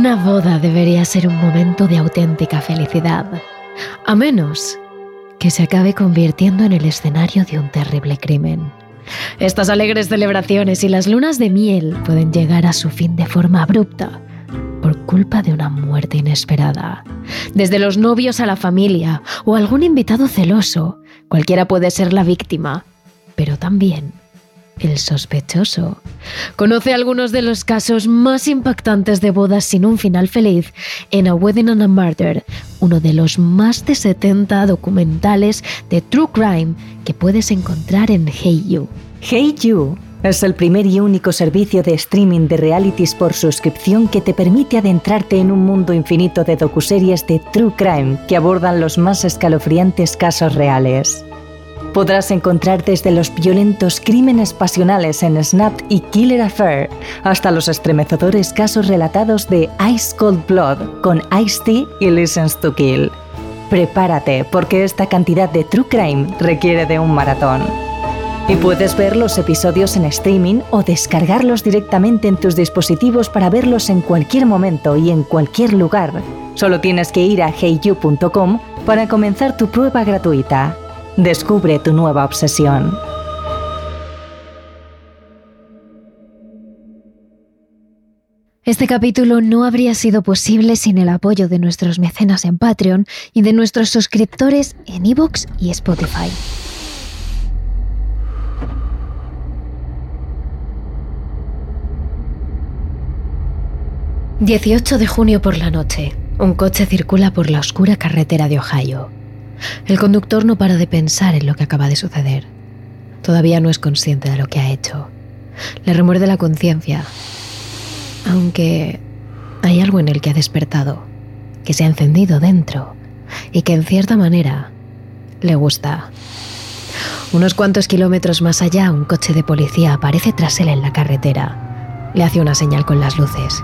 Una boda debería ser un momento de auténtica felicidad, a menos que se acabe convirtiendo en el escenario de un terrible crimen. Estas alegres celebraciones y las lunas de miel pueden llegar a su fin de forma abrupta por culpa de una muerte inesperada. Desde los novios a la familia o algún invitado celoso, cualquiera puede ser la víctima, pero también el sospechoso. Conoce algunos de los casos más impactantes de bodas sin un final feliz en A Wedding and a Murder, uno de los más de 70 documentales de True Crime que puedes encontrar en Hey You. Hey You es el primer y único servicio de streaming de realities por suscripción que te permite adentrarte en un mundo infinito de docuseries de True Crime que abordan los más escalofriantes casos reales. Podrás encontrar desde los violentos crímenes pasionales en Snap y Killer Affair hasta los estremecedores casos relatados de Ice Cold Blood con Ice-T y Listens to Kill. Prepárate porque esta cantidad de True Crime requiere de un maratón. Y puedes ver los episodios en streaming o descargarlos directamente en tus dispositivos para verlos en cualquier momento y en cualquier lugar. Solo tienes que ir a heyu.com para comenzar tu prueba gratuita. Descubre tu nueva obsesión. Este capítulo no habría sido posible sin el apoyo de nuestros mecenas en Patreon y de nuestros suscriptores en iVoox y Spotify. ...18 de junio por la noche... ...un coche circula por la oscura carretera de Ohio... El conductor no para de pensar en lo que acaba de suceder. Todavía no es consciente de lo que ha hecho. Le remuerde la conciencia. Aunque hay algo en el que ha despertado, que se ha encendido dentro y que en cierta manera le gusta. Unos cuantos kilómetros más allá, un coche de policía aparece tras él en la carretera. Le hace una señal con las luces.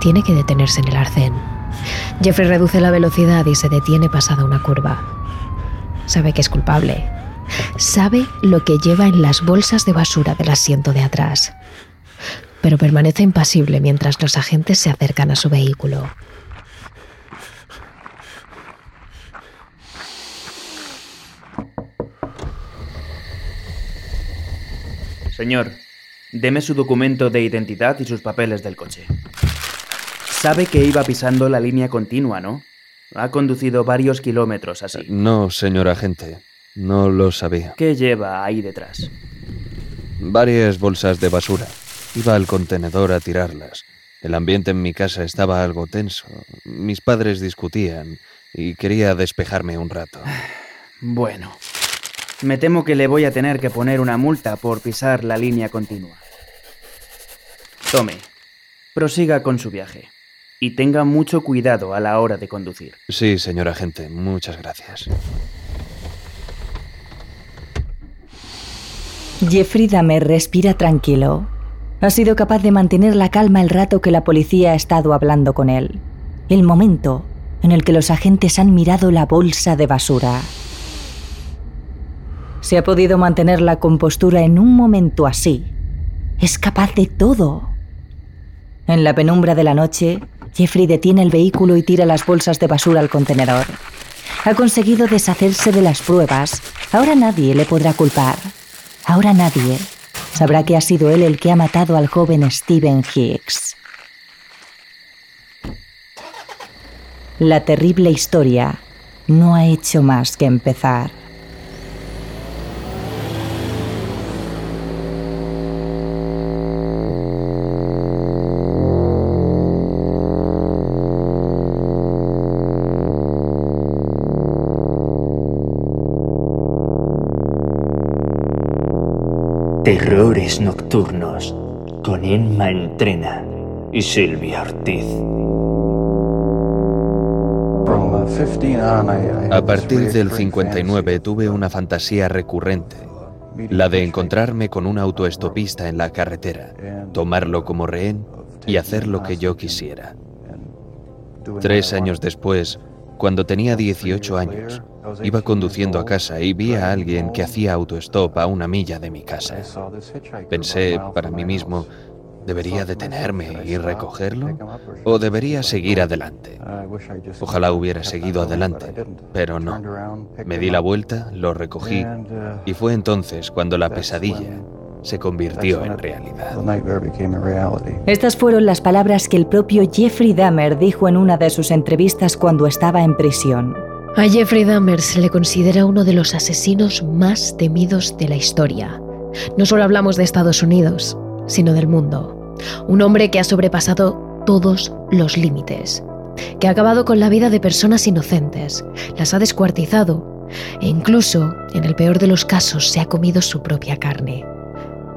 Tiene que detenerse en el arcén. Jeffrey reduce la velocidad y se detiene pasada una curva. Sabe que es culpable. Sabe lo que lleva en las bolsas de basura del asiento de atrás. Pero permanece impasible mientras los agentes se acercan a su vehículo. Señor, deme su documento de identidad y sus papeles del coche. Sabe que iba pisando la línea continua, ¿no? Ha conducido varios kilómetros así. No, señor agente. No lo sabía. ¿Qué lleva ahí detrás? Varias bolsas de basura. Iba al contenedor a tirarlas. El ambiente en mi casa estaba algo tenso. Mis padres discutían y quería despejarme un rato. Bueno, me temo que le voy a tener que poner una multa por pisar la línea continua. Tome, prosiga con su viaje y tenga mucho cuidado a la hora de conducir. Sí, señor agente, muchas gracias. Jeffrey Dahmer respira tranquilo. Ha sido capaz de mantener la calma el rato que la policía ha estado hablando con él. El momento en el que los agentes han mirado la bolsa de basura. Se ha podido mantener la compostura en un momento así. Es capaz de todo. En la penumbra de la noche, Jeffrey detiene el vehículo y tira las bolsas de basura al contenedor. Ha conseguido deshacerse de las pruebas. Ahora nadie le podrá culpar. Ahora nadie sabrá que ha sido él el que ha matado al joven Steven Hicks. La terrible historia no ha hecho más que empezar. Nocturnos con Emma Entrena y Silvia Ortiz. A partir del 59 tuve una fantasía recurrente, la de encontrarme con un autoestopista en la carretera, tomarlo como rehén y hacer lo que yo quisiera. Tres años después, cuando tenía 18 años, iba conduciendo a casa y vi a alguien que hacía autostop a una milla de mi casa. Pensé para mí mismo, ¿Debería detenerme y recogerlo? ¿O debería seguir adelante? Ojalá hubiera seguido adelante, pero no. Me di la vuelta, lo recogí y fue entonces cuando la pesadilla se convirtió en realidad. Estas fueron las palabras que el propio Jeffrey Dahmer dijo en una de sus entrevistas cuando estaba en prisión. A Jeffrey Dahmer se le considera uno de los asesinos más temidos de la historia. No solo hablamos de Estados Unidos, sino del mundo. Un hombre que ha sobrepasado todos los límites, que ha acabado con la vida de personas inocentes, las ha descuartizado e incluso, en el peor de los casos, se ha comido su propia carne.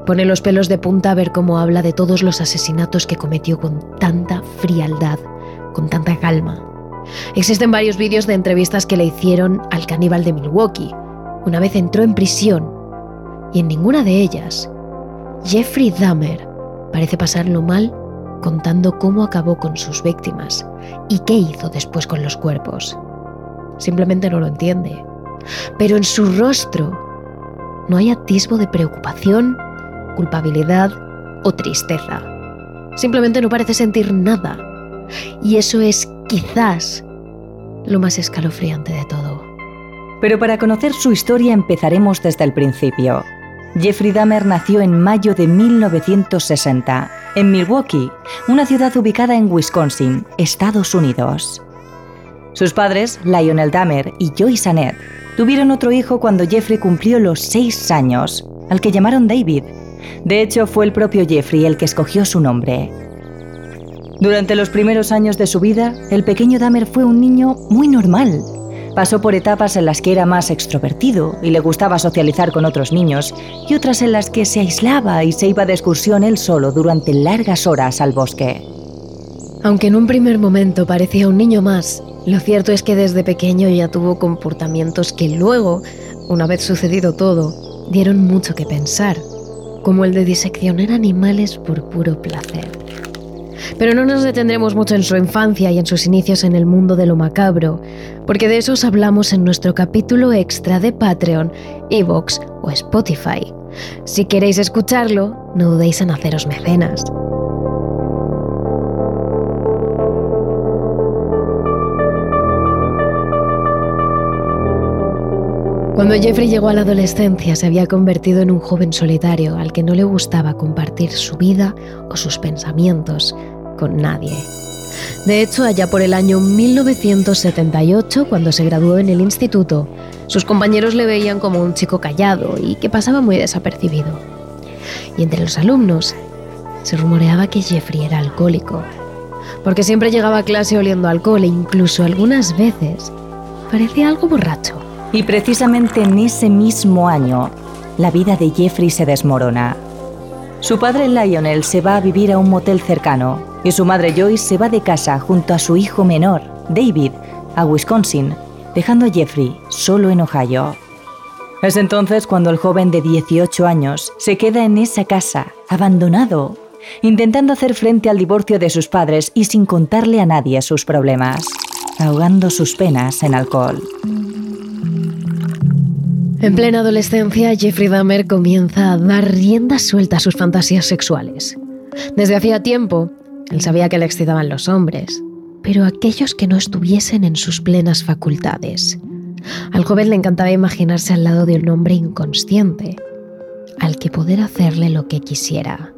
Pone los pelos de punta a ver cómo habla de todos los asesinatos que cometió con tanta frialdad, con tanta calma. Existen varios vídeos de entrevistas que le hicieron al caníbal de Milwaukee. Una vez entró en prisión y en ninguna de ellas Jeffrey Dahmer parece pasarlo mal contando cómo acabó con sus víctimas y qué hizo después con los cuerpos. Simplemente no lo entiende. Pero en su rostro no hay atisbo de preocupación culpabilidad o tristeza. Simplemente no parece sentir nada. Y eso es quizás lo más escalofriante de todo. Pero para conocer su historia empezaremos desde el principio. Jeffrey Dahmer nació en mayo de 1960, en Milwaukee, una ciudad ubicada en Wisconsin, Estados Unidos. Sus padres, Lionel Dahmer y Joyce Annette, tuvieron otro hijo cuando Jeffrey cumplió los seis años, al que llamaron David, de hecho, fue el propio Jeffrey el que escogió su nombre. Durante los primeros años de su vida, el pequeño Dahmer fue un niño muy normal. Pasó por etapas en las que era más extrovertido y le gustaba socializar con otros niños, y otras en las que se aislaba y se iba de excursión él solo durante largas horas al bosque. Aunque en un primer momento parecía un niño más, lo cierto es que desde pequeño ya tuvo comportamientos que luego, una vez sucedido todo, dieron mucho que pensar como el de diseccionar animales por puro placer. Pero no nos detendremos mucho en su infancia y en sus inicios en el mundo de lo macabro, porque de eso os hablamos en nuestro capítulo extra de Patreon, Evox o Spotify. Si queréis escucharlo, no dudéis en haceros mecenas. Cuando Jeffrey llegó a la adolescencia se había convertido en un joven solitario al que no le gustaba compartir su vida o sus pensamientos con nadie. De hecho, allá por el año 1978, cuando se graduó en el instituto, sus compañeros le veían como un chico callado y que pasaba muy desapercibido. Y entre los alumnos se rumoreaba que Jeffrey era alcohólico, porque siempre llegaba a clase oliendo alcohol e incluso algunas veces parecía algo borracho. Y precisamente en ese mismo año, la vida de Jeffrey se desmorona. Su padre Lionel se va a vivir a un motel cercano y su madre Joyce se va de casa junto a su hijo menor, David, a Wisconsin, dejando a Jeffrey solo en Ohio. Es entonces cuando el joven de 18 años se queda en esa casa, abandonado, intentando hacer frente al divorcio de sus padres y sin contarle a nadie sus problemas, ahogando sus penas en alcohol. En plena adolescencia, Jeffrey Dahmer comienza a dar rienda suelta a sus fantasías sexuales. Desde hacía tiempo, él sabía que le excitaban los hombres, pero aquellos que no estuviesen en sus plenas facultades. Al joven le encantaba imaginarse al lado de un hombre inconsciente, al que poder hacerle lo que quisiera.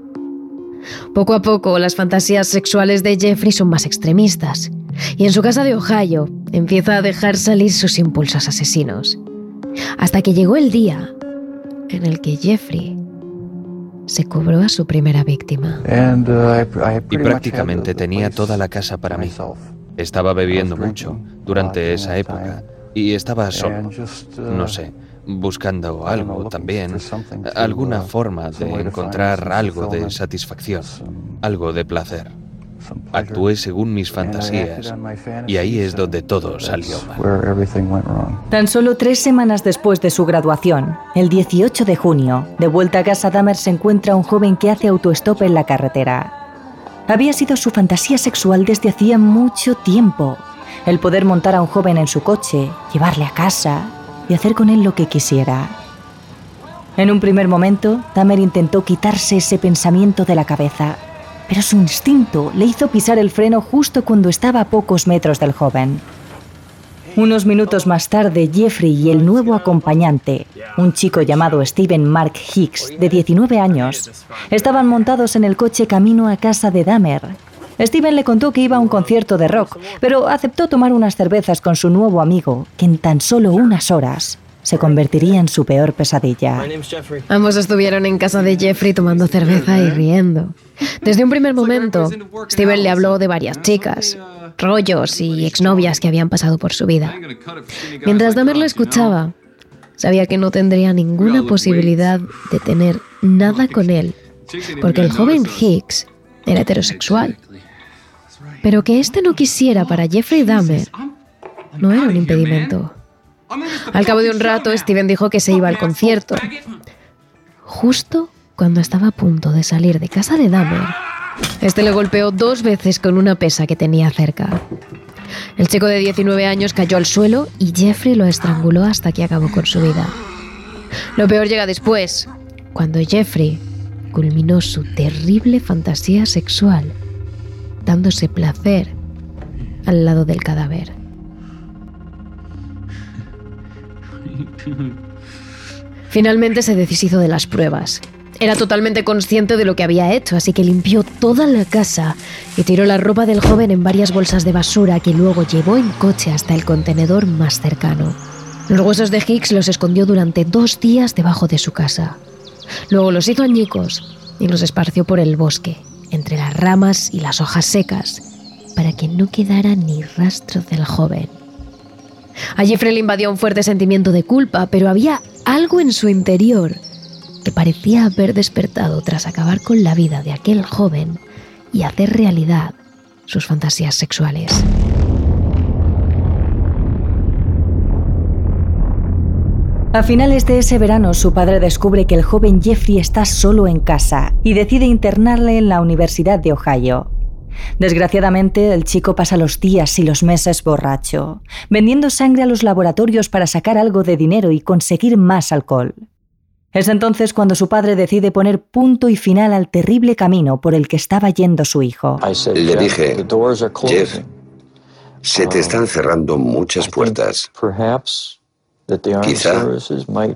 Poco a poco, las fantasías sexuales de Jeffrey son más extremistas, y en su casa de Ohio empieza a dejar salir sus impulsos asesinos hasta que llegó el día en el que Jeffrey se cobró a su primera víctima. Uh, y prácticamente tenía toda la casa para mí. Estaba bebiendo mucho durante esa época y estaba solo, no uh, sé, buscando algo también, alguna forma de encontrar algo de satisfacción, algo de placer. Actué según mis fantasías y ahí es donde todo salió mal. Tan solo tres semanas después de su graduación, el 18 de junio, de vuelta a casa, Dahmer se encuentra un joven que hace autostop en la carretera. Había sido su fantasía sexual desde hacía mucho tiempo. El poder montar a un joven en su coche, llevarle a casa y hacer con él lo que quisiera. En un primer momento, Dahmer intentó quitarse ese pensamiento de la cabeza, pero su instinto le hizo pisar el freno justo cuando estaba a pocos metros del joven. Unos minutos más tarde, Jeffrey y el nuevo acompañante, un chico llamado Steven Mark Hicks, de 19 años, estaban montados en el coche camino a casa de Dahmer. Steven le contó que iba a un concierto de rock, pero aceptó tomar unas cervezas con su nuevo amigo, que en tan solo unas horas se convertiría en su peor pesadilla. Ambos estuvieron en casa de Jeffrey tomando cerveza y riendo. Desde un primer momento, Steven le habló de varias chicas, rollos y exnovias que habían pasado por su vida. Mientras Dahmer lo escuchaba, sabía que no tendría ninguna posibilidad de tener nada con él, porque el joven Hicks era heterosexual. Pero que este no quisiera para Jeffrey Dahmer no era un impedimento. Al cabo de un rato, Steven dijo que se iba al concierto. Justo cuando estaba a punto de salir de casa de Dahmer, este le golpeó dos veces con una pesa que tenía cerca. El chico de 19 años cayó al suelo y Jeffrey lo estranguló hasta que acabó con su vida. Lo peor llega después, cuando Jeffrey culminó su terrible fantasía sexual, dándose placer al lado del cadáver. Finalmente se deshizo de las pruebas. Era totalmente consciente de lo que había hecho, así que limpió toda la casa y tiró la ropa del joven en varias bolsas de basura que luego llevó en coche hasta el contenedor más cercano. Los huesos de Hicks los escondió durante dos días debajo de su casa. Luego los hizo añicos y los esparció por el bosque, entre las ramas y las hojas secas, para que no quedara ni rastro del joven. A Jeffrey le invadió un fuerte sentimiento de culpa, pero había algo en su interior que parecía haber despertado tras acabar con la vida de aquel joven y hacer realidad sus fantasías sexuales. A finales de ese verano, su padre descubre que el joven Jeffrey está solo en casa y decide internarle en la Universidad de Ohio. Desgraciadamente, el chico pasa los días y los meses borracho, vendiendo sangre a los laboratorios para sacar algo de dinero y conseguir más alcohol. Es entonces cuando su padre decide poner punto y final al terrible camino por el que estaba yendo su hijo. Le dije, Jeff, se te están cerrando muchas puertas. Quizá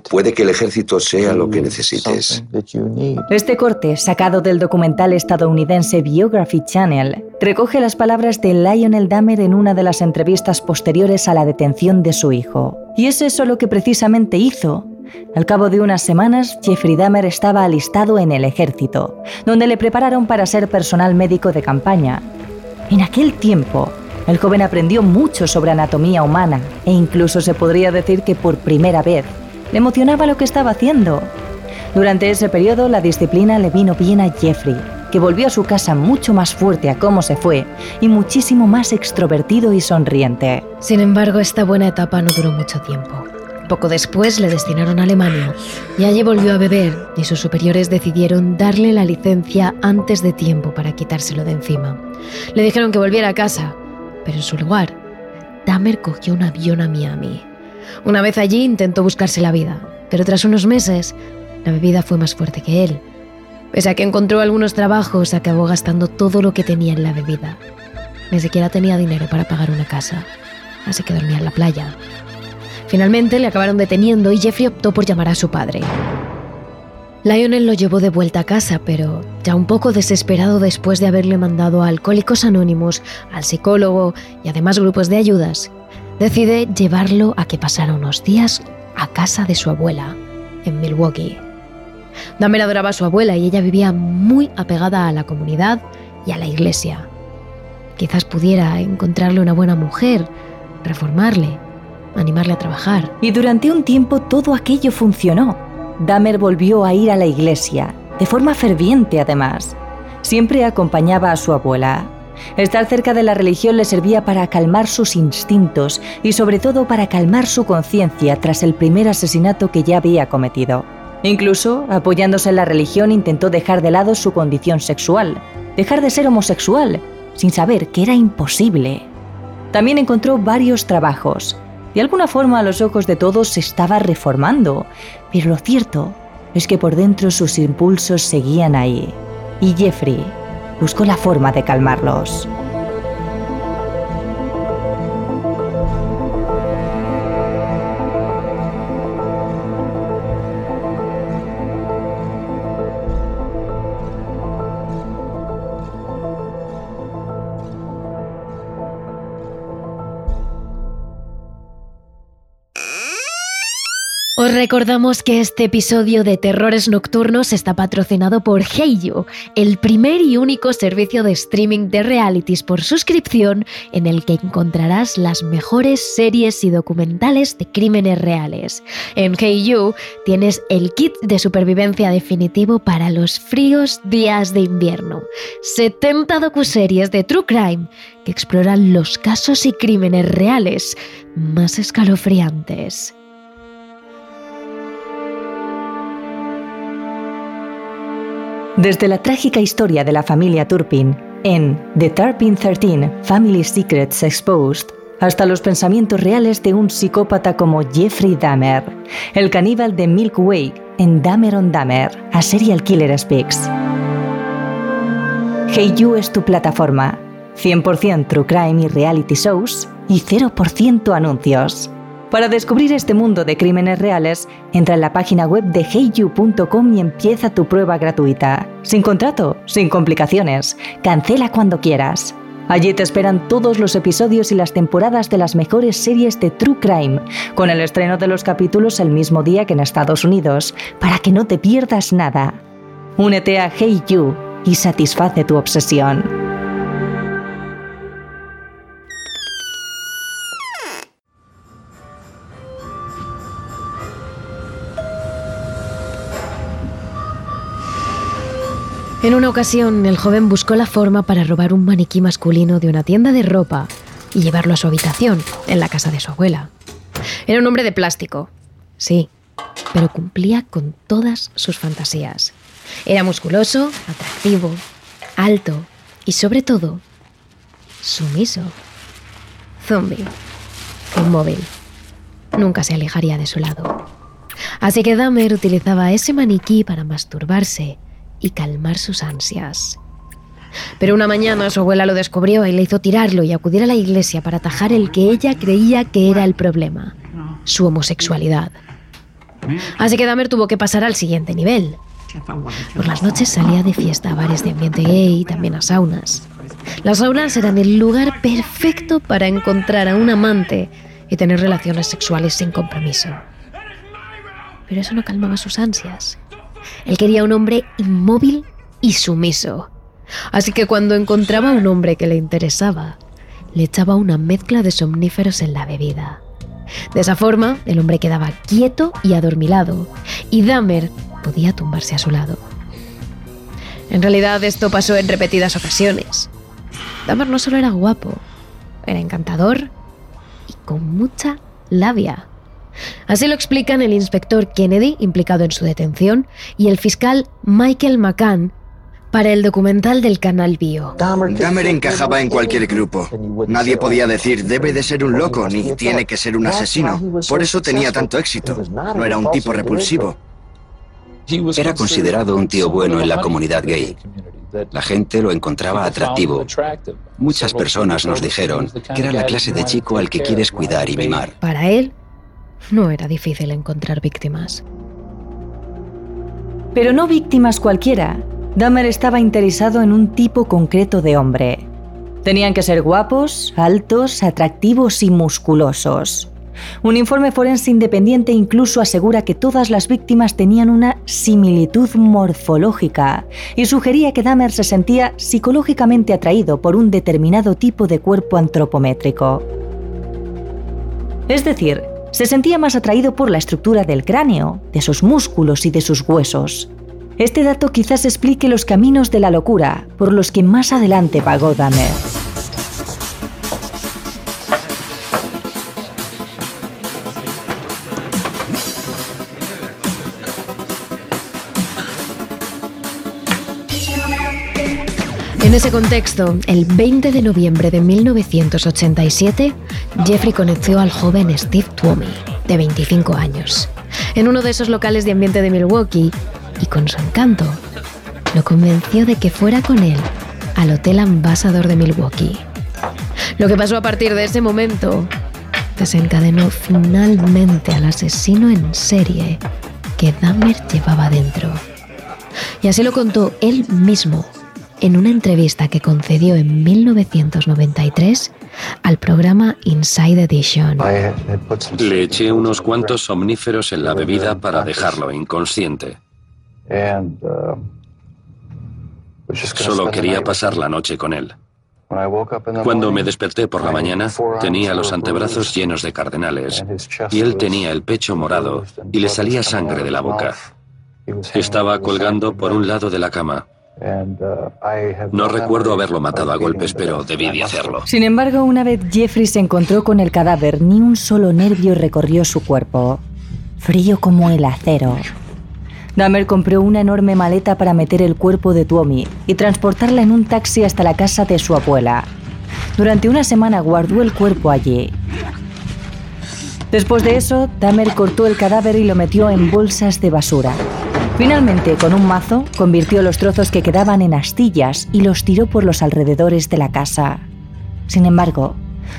puede que el ejército sea lo que necesites. Este corte, sacado del documental estadounidense Biography Channel, recoge las palabras de Lionel Dahmer en una de las entrevistas posteriores a la detención de su hijo. Y es eso lo que precisamente hizo. Al cabo de unas semanas, Jeffrey Dahmer estaba alistado en el ejército, donde le prepararon para ser personal médico de campaña. En aquel tiempo, el joven aprendió mucho sobre anatomía humana e incluso se podría decir que por primera vez le emocionaba lo que estaba haciendo. Durante ese periodo la disciplina le vino bien a Jeffrey, que volvió a su casa mucho más fuerte a cómo se fue y muchísimo más extrovertido y sonriente. Sin embargo, esta buena etapa no duró mucho tiempo. Poco después le destinaron a Alemania y allí volvió a beber y sus superiores decidieron darle la licencia antes de tiempo para quitárselo de encima. Le dijeron que volviera a casa, pero en su lugar, Dahmer cogió un avión a Miami. Una vez allí intentó buscarse la vida, pero tras unos meses, la bebida fue más fuerte que él. Pese a que encontró algunos trabajos, acabó gastando todo lo que tenía en la bebida. Ni siquiera tenía dinero para pagar una casa, así que dormía en la playa. Finalmente le acabaron deteniendo y Jeffrey optó por llamar a su padre. Lionel lo llevó de vuelta a casa, pero ya un poco desesperado después de haberle mandado a Alcohólicos Anónimos, al psicólogo y además grupos de ayudas, decide llevarlo a que pasara unos días a casa de su abuela, en Milwaukee. Dahmer adoraba a su abuela y ella vivía muy apegada a la comunidad y a la iglesia. Quizás pudiera encontrarle una buena mujer, reformarle, animarle a trabajar. Y durante un tiempo todo aquello funcionó. Dahmer volvió a ir a la iglesia, de forma ferviente además. Siempre acompañaba a su abuela. Estar cerca de la religión le servía para calmar sus instintos y sobre todo para calmar su conciencia tras el primer asesinato que ya había cometido. Incluso, apoyándose en la religión, intentó dejar de lado su condición sexual, dejar de ser homosexual, sin saber que era imposible. También encontró varios trabajos, de alguna forma a los ojos de todos se estaba reformando, pero lo cierto es que por dentro sus impulsos seguían ahí. Y Jeffrey buscó la forma de calmarlos. Os recordamos que este episodio de Terrores Nocturnos está patrocinado por Heiyu, el primer y único servicio de streaming de realities por suscripción en el que encontrarás las mejores series y documentales de crímenes reales. En Heiyu tienes el kit de supervivencia definitivo para los fríos días de invierno. 70 docuseries de True Crime que exploran los casos y crímenes reales más escalofriantes. Desde la trágica historia de la familia Turpin en The Turpin 13 Family Secrets Exposed hasta los pensamientos reales de un psicópata como Jeffrey Dahmer, el caníbal de Milk Way en Dahmer on Dahmer, a Serial Killer Speaks. Hey You es tu plataforma, 100% True Crime y Reality Shows y 0% anuncios. Para descubrir este mundo de crímenes reales, entra en la página web de heyu.com y empieza tu prueba gratuita. Sin contrato, sin complicaciones. Cancela cuando quieras. Allí te esperan todos los episodios y las temporadas de las mejores series de True Crime, con el estreno de los capítulos el mismo día que en Estados Unidos, para que no te pierdas nada. Únete a Hey You y satisface tu obsesión. En una ocasión, el joven buscó la forma para robar un maniquí masculino de una tienda de ropa y llevarlo a su habitación, en la casa de su abuela. Era un hombre de plástico, sí, pero cumplía con todas sus fantasías. Era musculoso, atractivo, alto y sobre todo, sumiso. Zombie, inmóvil. Nunca se alejaría de su lado. Así que Dahmer utilizaba ese maniquí para masturbarse y calmar sus ansias. Pero una mañana su abuela lo descubrió y le hizo tirarlo y acudir a la iglesia para atajar el que ella creía que era el problema, su homosexualidad. Así que Dahmer tuvo que pasar al siguiente nivel. Por las noches salía de fiesta a bares de ambiente gay y también a saunas. Las saunas eran el lugar perfecto para encontrar a un amante y tener relaciones sexuales sin compromiso. Pero eso no calmaba sus ansias. Él quería un hombre inmóvil y sumiso. Así que cuando encontraba un hombre que le interesaba, le echaba una mezcla de somníferos en la bebida. De esa forma, el hombre quedaba quieto y adormilado, y Dahmer podía tumbarse a su lado. En realidad esto pasó en repetidas ocasiones. Dahmer no solo era guapo, era encantador y con mucha labia. Así lo explican el inspector Kennedy, implicado en su detención, y el fiscal Michael McCann para el documental del canal Bio. Dahmer encajaba en cualquier grupo. Nadie podía decir debe de ser un loco ni tiene que ser un asesino. Por eso tenía tanto éxito. No era un tipo repulsivo. Era considerado un tío bueno en la comunidad gay. La gente lo encontraba atractivo. Muchas personas nos dijeron que era la clase de chico al que quieres cuidar y mimar. Para él, no era difícil encontrar víctimas. Pero no víctimas cualquiera. Dahmer estaba interesado en un tipo concreto de hombre. Tenían que ser guapos, altos, atractivos y musculosos. Un informe forense independiente incluso asegura que todas las víctimas tenían una similitud morfológica y sugería que Dahmer se sentía psicológicamente atraído por un determinado tipo de cuerpo antropométrico. Es decir, se sentía más atraído por la estructura del cráneo, de sus músculos y de sus huesos. Este dato quizás explique los caminos de la locura por los que más adelante pagó Dahmer. En ese contexto, el 20 de noviembre de 1987, Jeffrey conoció al joven Steve Twomey, de 25 años, en uno de esos locales de ambiente de Milwaukee y con su encanto lo convenció de que fuera con él al Hotel Ambassador de Milwaukee. Lo que pasó a partir de ese momento desencadenó finalmente al asesino en serie que Dahmer llevaba dentro. Y así lo contó él mismo en una entrevista que concedió en 1993 al programa Inside Edition. Le eché unos cuantos somníferos en la bebida para dejarlo inconsciente. Solo quería pasar la noche con él. Cuando me desperté por la mañana, tenía los antebrazos llenos de cardenales y él tenía el pecho morado y le salía sangre de la boca. Estaba colgando por un lado de la cama. No recuerdo haberlo matado a golpes, pero debí de hacerlo. Sin embargo, una vez Jeffrey se encontró con el cadáver, ni un solo nervio recorrió su cuerpo. Frío como el acero. Dahmer compró una enorme maleta para meter el cuerpo de Tuomi y transportarla en un taxi hasta la casa de su abuela. Durante una semana guardó el cuerpo allí. Después de eso, Dahmer cortó el cadáver y lo metió en bolsas de basura. Finalmente, con un mazo, convirtió los trozos que quedaban en astillas y los tiró por los alrededores de la casa. Sin embargo,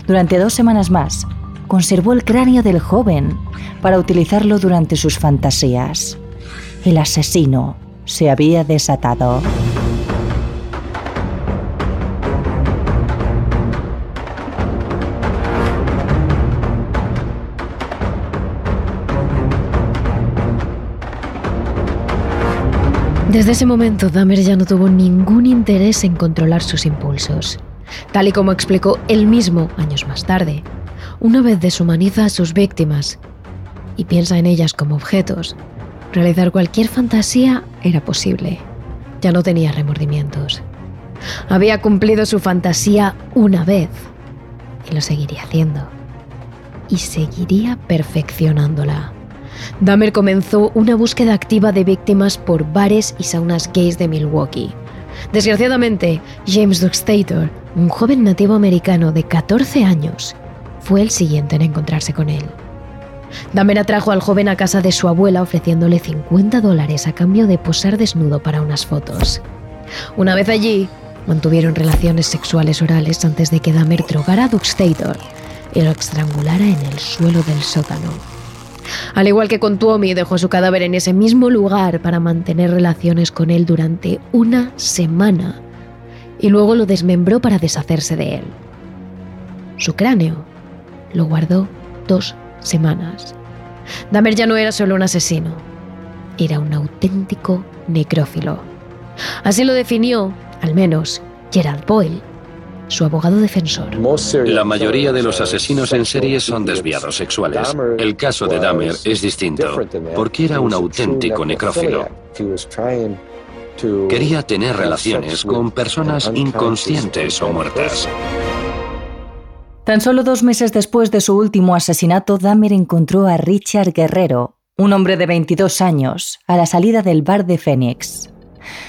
durante dos semanas más, conservó el cráneo del joven para utilizarlo durante sus fantasías el asesino se había desatado. Desde ese momento, Dahmer ya no tuvo ningún interés en controlar sus impulsos, tal y como explicó él mismo años más tarde. Una vez deshumaniza a sus víctimas y piensa en ellas como objetos, Realizar cualquier fantasía era posible. Ya no tenía remordimientos. Había cumplido su fantasía una vez y lo seguiría haciendo. Y seguiría perfeccionándola. Dahmer comenzó una búsqueda activa de víctimas por bares y saunas gays de Milwaukee. Desgraciadamente, James Duxtator, un joven nativo americano de 14 años, fue el siguiente en encontrarse con él. Dahmer atrajo al joven a casa de su abuela ofreciéndole 50 dólares a cambio de posar desnudo para unas fotos. Una vez allí, mantuvieron relaciones sexuales orales antes de que Dahmer drogara a Duxtator y lo estrangulara en el suelo del sótano. Al igual que con Tuomi, dejó su cadáver en ese mismo lugar para mantener relaciones con él durante una semana y luego lo desmembró para deshacerse de él. Su cráneo lo guardó dos semanas. Dahmer ya no era solo un asesino, era un auténtico necrófilo. Así lo definió, al menos, Gerald Boyle, su abogado defensor. La mayoría de los asesinos en serie son desviados sexuales. El caso de Dahmer es distinto, porque era un auténtico necrófilo. Quería tener relaciones con personas inconscientes o muertas. Tan solo dos meses después de su último asesinato, Dahmer encontró a Richard Guerrero, un hombre de 22 años, a la salida del bar de Phoenix.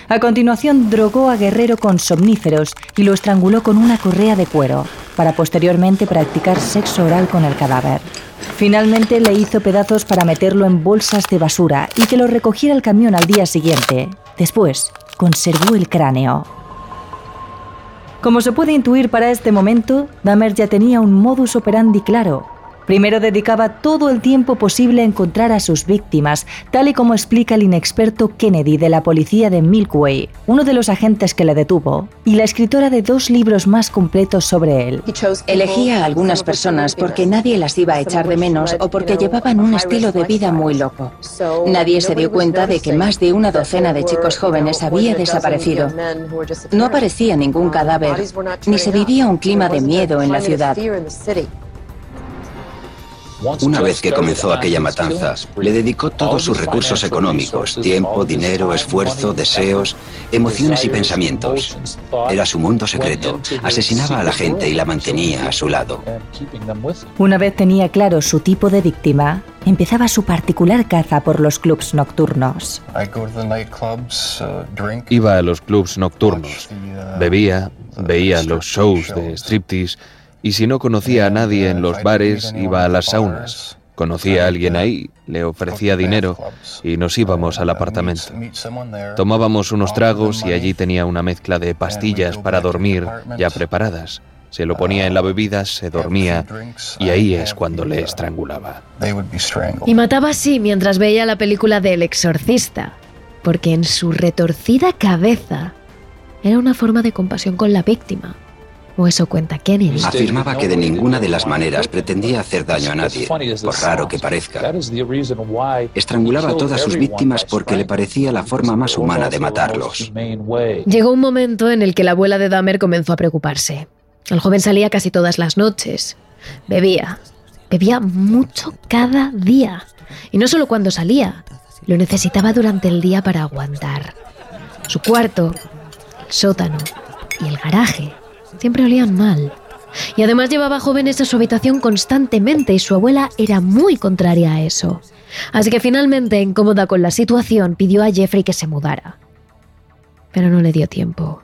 A continuación, drogó a Guerrero con somníferos y lo estranguló con una correa de cuero, para posteriormente practicar sexo oral con el cadáver. Finalmente le hizo pedazos para meterlo en bolsas de basura y que lo recogiera el camión al día siguiente. Después, conservó el cráneo. Como se puede intuir para este momento, Dahmer ya tenía un modus operandi claro, Primero dedicaba todo el tiempo posible a encontrar a sus víctimas, tal y como explica el inexperto Kennedy de la policía de Milkway, uno de los agentes que le detuvo, y la escritora de dos libros más completos sobre él. Elegía a algunas personas porque nadie las iba a echar de menos o porque llevaban un estilo de vida muy loco. Nadie se dio cuenta de que más de una docena de chicos jóvenes había desaparecido. No aparecía ningún cadáver, ni se vivía un clima de miedo en la ciudad. Una vez que comenzó aquella matanza, le dedicó todos sus recursos económicos, tiempo, dinero, esfuerzo, deseos, emociones y pensamientos. Era su mundo secreto. Asesinaba a la gente y la mantenía a su lado. Una vez tenía claro su tipo de víctima, empezaba su particular caza por los clubs nocturnos. Iba a los clubs nocturnos, bebía, veía los shows de striptease y si no conocía a nadie en los bares, iba a las saunas, Conocía a alguien ahí, le ofrecía dinero y nos íbamos al apartamento. Tomábamos unos tragos y allí tenía una mezcla de pastillas para dormir ya preparadas. Se lo ponía en la bebida, se dormía y ahí es cuando le estrangulaba. Y mataba así mientras veía la película del exorcista, porque en su retorcida cabeza era una forma de compasión con la víctima. O eso cuenta Kennedy. Afirmaba que de ninguna de las maneras pretendía hacer daño a nadie, por raro que parezca. Estrangulaba a todas sus víctimas porque le parecía la forma más humana de matarlos. Llegó un momento en el que la abuela de Dahmer comenzó a preocuparse. El joven salía casi todas las noches. Bebía. Bebía mucho cada día. Y no solo cuando salía, lo necesitaba durante el día para aguantar. Su cuarto, el sótano y el garaje siempre olían mal. Y además llevaba jóvenes a su habitación constantemente y su abuela era muy contraria a eso. Así que finalmente, incómoda con la situación, pidió a Jeffrey que se mudara. Pero no le dio tiempo.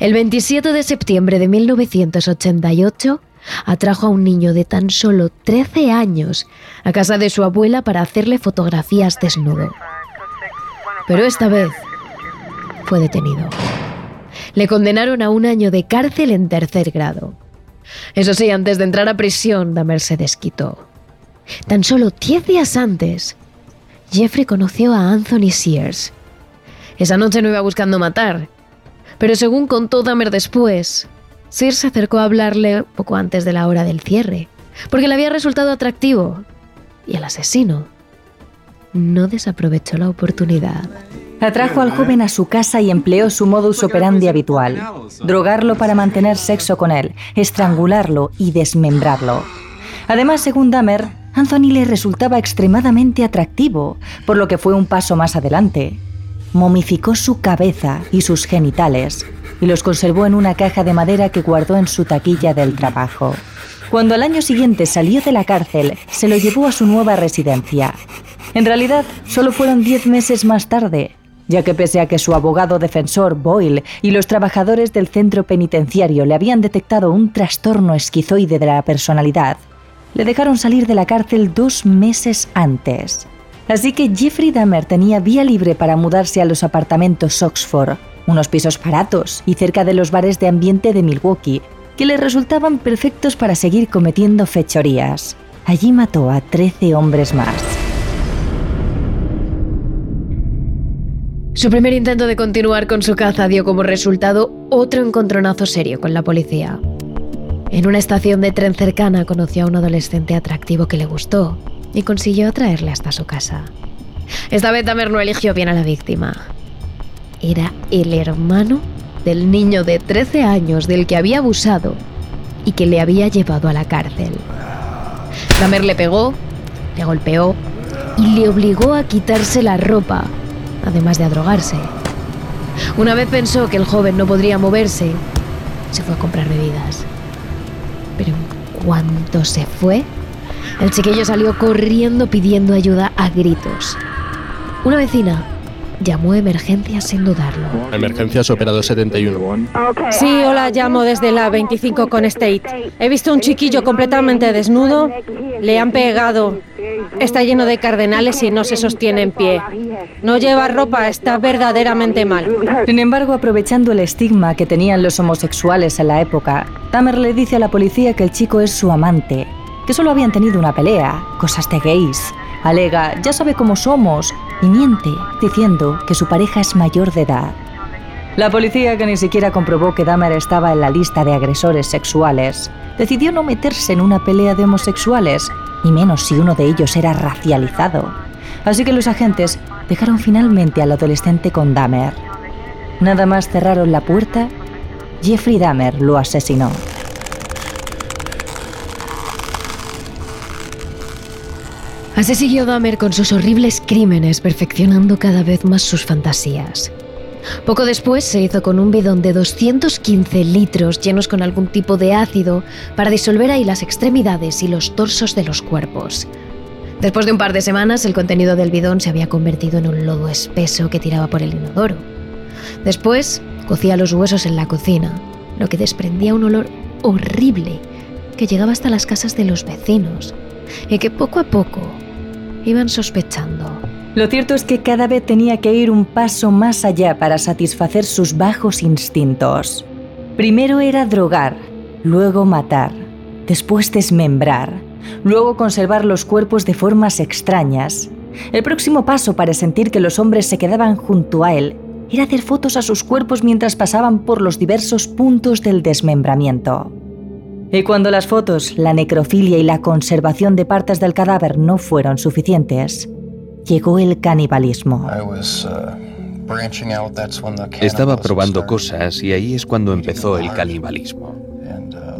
El 27 de septiembre de 1988 atrajo a un niño de tan solo 13 años a casa de su abuela para hacerle fotografías desnudo. Pero esta vez fue detenido le condenaron a un año de cárcel en tercer grado. Eso sí, antes de entrar a prisión, Dahmer se desquitó. Tan solo diez días antes, Jeffrey conoció a Anthony Sears. Esa noche no iba buscando matar, pero según contó Dahmer después, Sears se acercó a hablarle poco antes de la hora del cierre, porque le había resultado atractivo, y el asesino no desaprovechó la oportunidad. Atrajo al joven a su casa y empleó su modus operandi habitual. Drogarlo para mantener sexo con él, estrangularlo y desmembrarlo. Además, según Dahmer, Anthony le resultaba extremadamente atractivo, por lo que fue un paso más adelante. Momificó su cabeza y sus genitales y los conservó en una caja de madera que guardó en su taquilla del trabajo. Cuando al año siguiente salió de la cárcel, se lo llevó a su nueva residencia. En realidad, solo fueron diez meses más tarde, ya que pese a que su abogado defensor Boyle y los trabajadores del centro penitenciario le habían detectado un trastorno esquizoide de la personalidad, le dejaron salir de la cárcel dos meses antes. Así que Jeffrey Dahmer tenía vía libre para mudarse a los apartamentos Oxford, unos pisos baratos y cerca de los bares de ambiente de Milwaukee, que le resultaban perfectos para seguir cometiendo fechorías. Allí mató a 13 hombres más. Su primer intento de continuar con su caza dio como resultado otro encontronazo serio con la policía. En una estación de tren cercana conoció a un adolescente atractivo que le gustó y consiguió atraerle hasta su casa. Esta vez Dahmer no eligió bien a la víctima. Era el hermano del niño de 13 años del que había abusado y que le había llevado a la cárcel. Dahmer le pegó, le golpeó y le obligó a quitarse la ropa además de a drogarse. Una vez pensó que el joven no podría moverse, se fue a comprar bebidas. Pero en cuanto se fue, el chiquillo salió corriendo pidiendo ayuda a gritos. Una vecina llamó a emergencias sin dudarlo. Emergencias operado 71. Sí, hola, llamo desde la 25 con State. He visto un chiquillo completamente desnudo, le han pegado Está lleno de cardenales y no se sostiene en pie. No lleva ropa, está verdaderamente mal. Sin embargo, aprovechando el estigma que tenían los homosexuales en la época, Tamer le dice a la policía que el chico es su amante, que solo habían tenido una pelea, cosas de gays. Alega, ya sabe cómo somos, y miente, diciendo que su pareja es mayor de edad. La policía, que ni siquiera comprobó que Dahmer estaba en la lista de agresores sexuales, decidió no meterse en una pelea de homosexuales, y menos si uno de ellos era racializado. Así que los agentes dejaron finalmente al adolescente con Dahmer. Nada más cerraron la puerta, Jeffrey Dahmer lo asesinó. Así siguió Dahmer con sus horribles crímenes, perfeccionando cada vez más sus fantasías. Poco después se hizo con un bidón de 215 litros llenos con algún tipo de ácido para disolver ahí las extremidades y los torsos de los cuerpos. Después de un par de semanas, el contenido del bidón se había convertido en un lodo espeso que tiraba por el inodoro. Después, cocía los huesos en la cocina, lo que desprendía un olor horrible que llegaba hasta las casas de los vecinos. y que poco a poco iban sospechando. Lo cierto es que cada vez tenía que ir un paso más allá para satisfacer sus bajos instintos. Primero era drogar, luego matar, después desmembrar, luego conservar los cuerpos de formas extrañas. El próximo paso para sentir que los hombres se quedaban junto a él era hacer fotos a sus cuerpos mientras pasaban por los diversos puntos del desmembramiento. Y cuando las fotos, la necrofilia y la conservación de partes del cadáver no fueron suficientes, llegó el canibalismo. Estaba probando cosas y ahí es cuando empezó el canibalismo.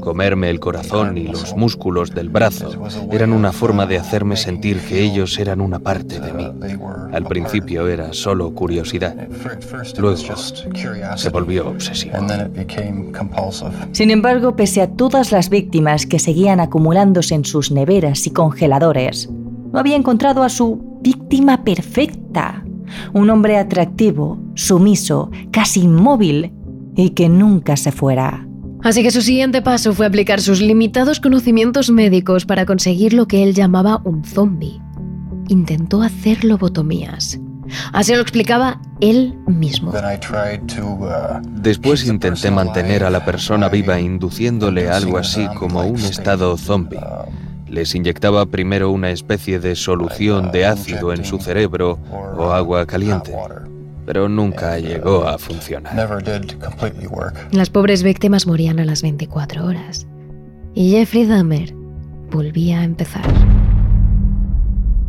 Comerme el corazón y los músculos del brazo eran una forma de hacerme sentir que ellos eran una parte de mí. Al principio era solo curiosidad. Luego se volvió obsesivo. Sin embargo, pese a todas las víctimas que seguían acumulándose en sus neveras y congeladores, no había encontrado a su víctima perfecta. Un hombre atractivo, sumiso, casi inmóvil y que nunca se fuera. Así que su siguiente paso fue aplicar sus limitados conocimientos médicos para conseguir lo que él llamaba un zombie. Intentó hacer lobotomías. Así lo explicaba él mismo. Después intenté mantener a la persona viva induciéndole algo así como un estado zombie. Les inyectaba primero una especie de solución de ácido en su cerebro o agua caliente pero nunca llegó a funcionar. Las pobres víctimas morían a las 24 horas y Jeffrey Dahmer volvía a empezar.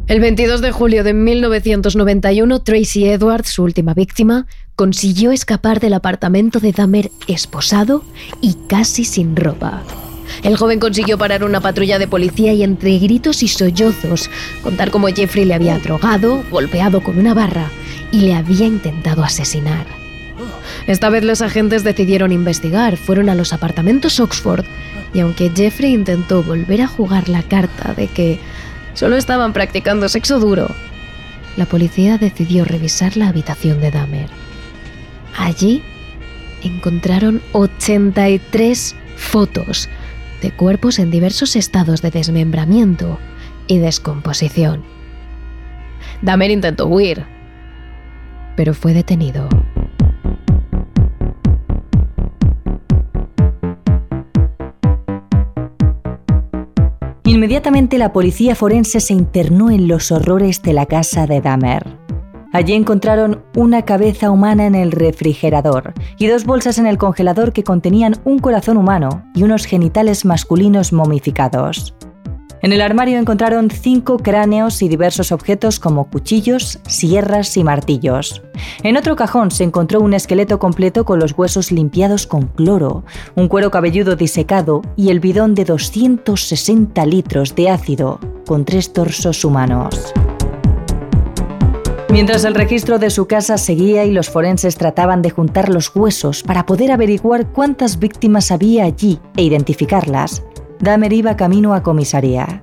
El 22 de julio de 1991, Tracy Edwards, su última víctima, consiguió escapar del apartamento de Dahmer esposado y casi sin ropa. El joven consiguió parar una patrulla de policía y entre gritos y sollozos contar cómo Jeffrey le había drogado, golpeado con una barra y le había intentado asesinar. Esta vez los agentes decidieron investigar, fueron a los apartamentos Oxford y aunque Jeffrey intentó volver a jugar la carta de que solo estaban practicando sexo duro, la policía decidió revisar la habitación de Dahmer. Allí encontraron 83 fotos de cuerpos en diversos estados de desmembramiento y descomposición. Dahmer intentó huir, pero fue detenido. Inmediatamente la policía forense se internó en los horrores de la casa de Dahmer. Allí encontraron una cabeza humana en el refrigerador y dos bolsas en el congelador que contenían un corazón humano y unos genitales masculinos momificados. En el armario encontraron cinco cráneos y diversos objetos como cuchillos, sierras y martillos. En otro cajón se encontró un esqueleto completo con los huesos limpiados con cloro, un cuero cabelludo disecado y el bidón de 260 litros de ácido con tres torsos humanos. Mientras el registro de su casa seguía y los forenses trataban de juntar los huesos para poder averiguar cuántas víctimas había allí e identificarlas, Dahmer iba camino a comisaría.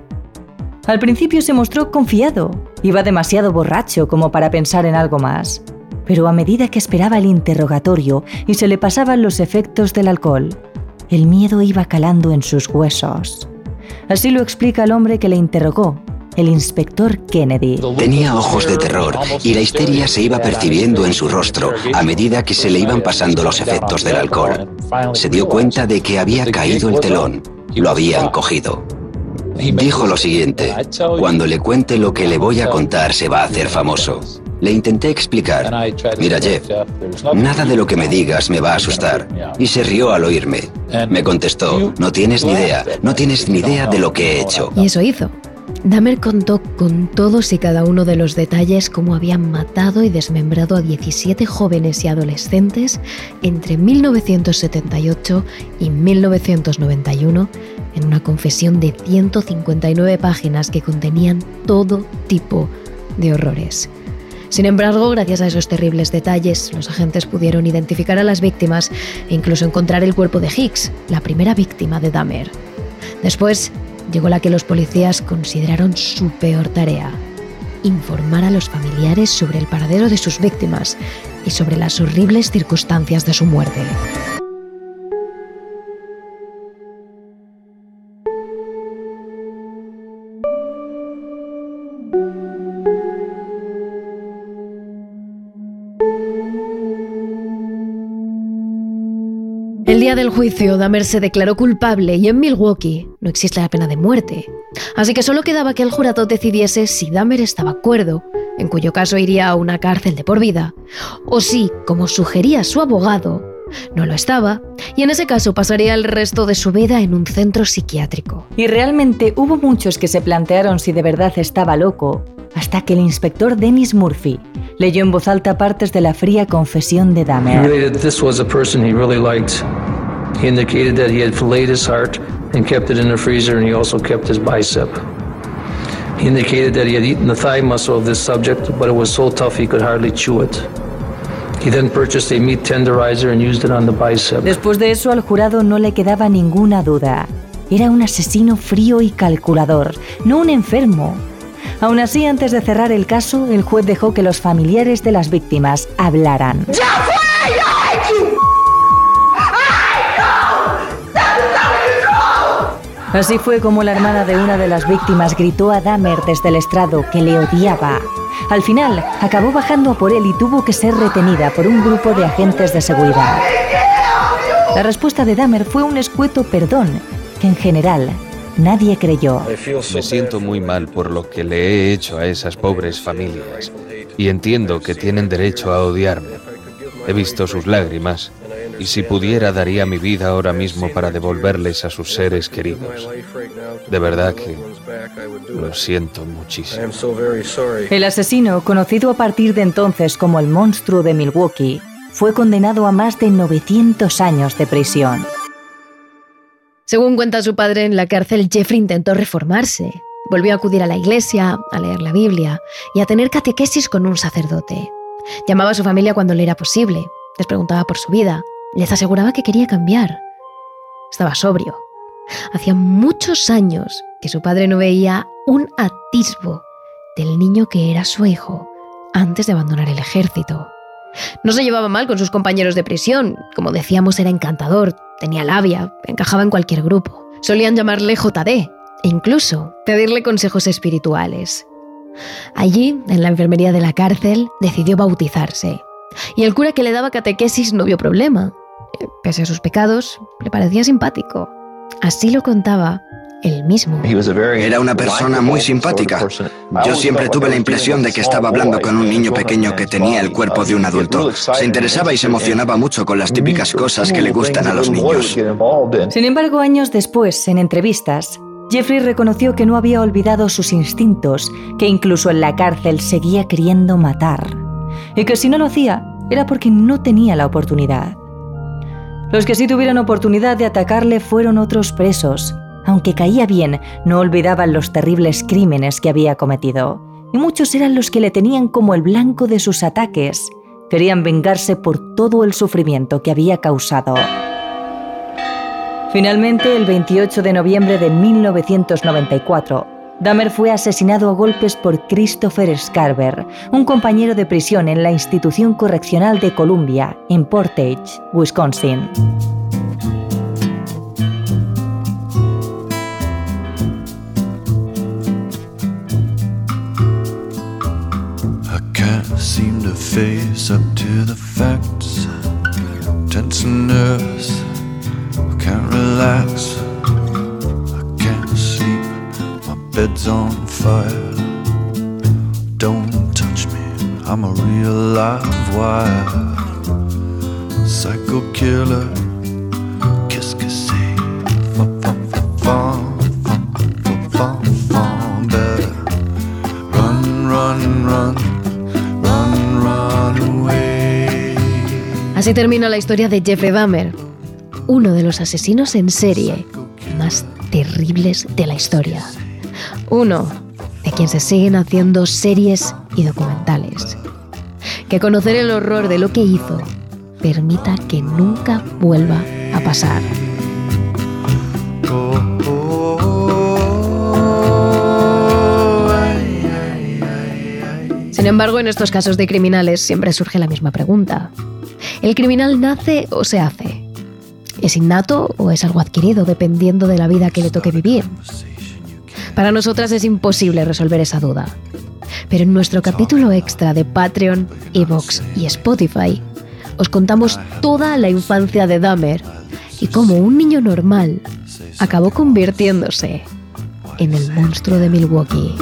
Al principio se mostró confiado, iba demasiado borracho como para pensar en algo más, pero a medida que esperaba el interrogatorio y se le pasaban los efectos del alcohol, el miedo iba calando en sus huesos. Así lo explica el hombre que le interrogó, el inspector Kennedy. Tenía ojos de terror y la histeria se iba percibiendo en su rostro a medida que se le iban pasando los efectos del alcohol. Se dio cuenta de que había caído el telón lo habían cogido. Dijo lo siguiente, cuando le cuente lo que le voy a contar se va a hacer famoso. Le intenté explicar, mira Jeff, nada de lo que me digas me va a asustar. Y se rió al oírme. Me contestó, no tienes ni idea, no tienes ni idea de lo que he hecho. Y eso hizo. Dahmer contó con todos y cada uno de los detalles cómo habían matado y desmembrado a 17 jóvenes y adolescentes entre 1978 y 1991 en una confesión de 159 páginas que contenían todo tipo de horrores. Sin embargo, gracias a esos terribles detalles, los agentes pudieron identificar a las víctimas e incluso encontrar el cuerpo de Hicks, la primera víctima de Dahmer. Después, llegó la que los policías consideraron su peor tarea, informar a los familiares sobre el paradero de sus víctimas y sobre las horribles circunstancias de su muerte. Día del juicio, Dahmer se declaró culpable y en Milwaukee no existe la pena de muerte. Así que solo quedaba que el jurado decidiese si Dahmer estaba cuerdo, en cuyo caso iría a una cárcel de por vida, o si, como sugería su abogado, no lo estaba, y en ese caso pasaría el resto de su vida en un centro psiquiátrico. Y realmente hubo muchos que se plantearon si de verdad estaba loco, hasta que el inspector Dennis Murphy leyó en voz alta partes de la fría confesión de Dahmer. He indicated that he had filleted his heart and kept it in the freezer, and he also kept his bicep. He indicated that he had eaten the thigh muscle of this subject, but it was so tough he could hardly chew it. He then purchased a meat tenderizer and used it on the bicep. Después de eso al jurado no le quedaba ninguna duda. Era un asesino frío y calculador, no un enfermo. Aún así, antes de cerrar el caso, el juez dejó que los familiares de las víctimas hablaran. Así fue como la hermana de una de las víctimas gritó a Dahmer desde el estrado que le odiaba. Al final, acabó bajando a por él y tuvo que ser retenida por un grupo de agentes de seguridad. La respuesta de Dahmer fue un escueto perdón, que en general nadie creyó. Me siento muy mal por lo que le he hecho a esas pobres familias y entiendo que tienen derecho a odiarme. He visto sus lágrimas y si pudiera daría mi vida ahora mismo para devolverles a sus seres queridos. De verdad que lo siento muchísimo. El asesino, conocido a partir de entonces como el monstruo de Milwaukee, fue condenado a más de 900 años de prisión. Según cuenta su padre, en la cárcel Jeffrey intentó reformarse. Volvió a acudir a la iglesia, a leer la Biblia y a tener catequesis con un sacerdote. Llamaba a su familia cuando le era posible, les preguntaba por su vida, les aseguraba que quería cambiar. Estaba sobrio. Hacía muchos años que su padre no veía un atisbo del niño que era su hijo antes de abandonar el ejército. No se llevaba mal con sus compañeros de prisión. Como decíamos, era encantador, tenía labia, encajaba en cualquier grupo. Solían llamarle JD e incluso pedirle consejos espirituales. Allí, en la enfermería de la cárcel, decidió bautizarse. Y el cura que le daba catequesis no vio problema pese a sus pecados, le parecía simpático. Así lo contaba mismo. Era una persona muy simpática. Yo siempre tuve la impresión de que estaba hablando con un niño pequeño que tenía el cuerpo de un adulto. Se interesaba y se emocionaba mucho con las típicas cosas que le gustan a los niños. Sin embargo, años después, en entrevistas, Jeffrey reconoció que no había olvidado sus instintos, que incluso en la cárcel seguía queriendo matar, y que si no lo hacía era porque no tenía la oportunidad. Los que sí tuvieron oportunidad de atacarle fueron otros presos. Aunque caía bien, no olvidaban los terribles crímenes que había cometido. Y muchos eran los que le tenían como el blanco de sus ataques. Querían vengarse por todo el sufrimiento que había causado. Finalmente, el 28 de noviembre de 1994, Dahmer fue asesinado a golpes por Christopher Scarver, un compañero de prisión en la institución correccional de Columbia, en Portage, Wisconsin. seem to face up to the facts. Tense and nervous, I can't relax. I can't sleep, my bed's on fire. Don't touch me, I'm a real live wire. Psycho killer. Así termina la historia de Jeffrey Dahmer, uno de los asesinos en serie más terribles de la historia. Uno de quien se siguen haciendo series y documentales. Que conocer el horror de lo que hizo permita que nunca vuelva a pasar. Sin embargo, en estos casos de criminales siempre surge la misma pregunta. ¿El criminal nace o se hace? ¿Es innato o es algo adquirido dependiendo de la vida que le toque vivir? Para nosotras es imposible resolver esa duda. Pero en nuestro capítulo extra de Patreon, Evox y Spotify, os contamos toda la infancia de Dahmer y cómo un niño normal acabó convirtiéndose en el monstruo de Milwaukee.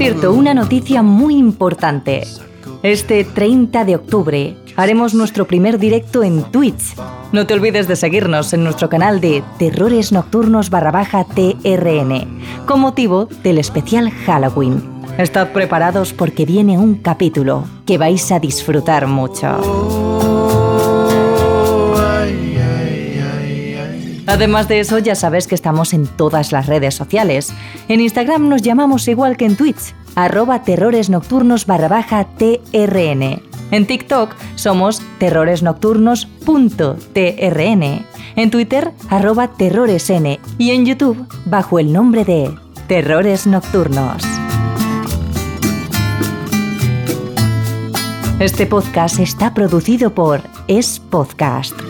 Cierto, una noticia muy importante. Este 30 de octubre haremos nuestro primer directo en Twitch. No te olvides de seguirnos en nuestro canal de Terrores Nocturnos barra baja TRN, con motivo del especial Halloween. Estad preparados porque viene un capítulo que vais a disfrutar mucho. Además de eso, ya sabes que estamos en todas las redes sociales. En Instagram nos llamamos igual que en Twitch, arroba terroresnocturnos barra baja TRN. En TikTok somos terroresnocturnos.trn. En Twitter, arroba terroresn. Y en YouTube, bajo el nombre de Terrores Nocturnos. Este podcast está producido por Es Podcast.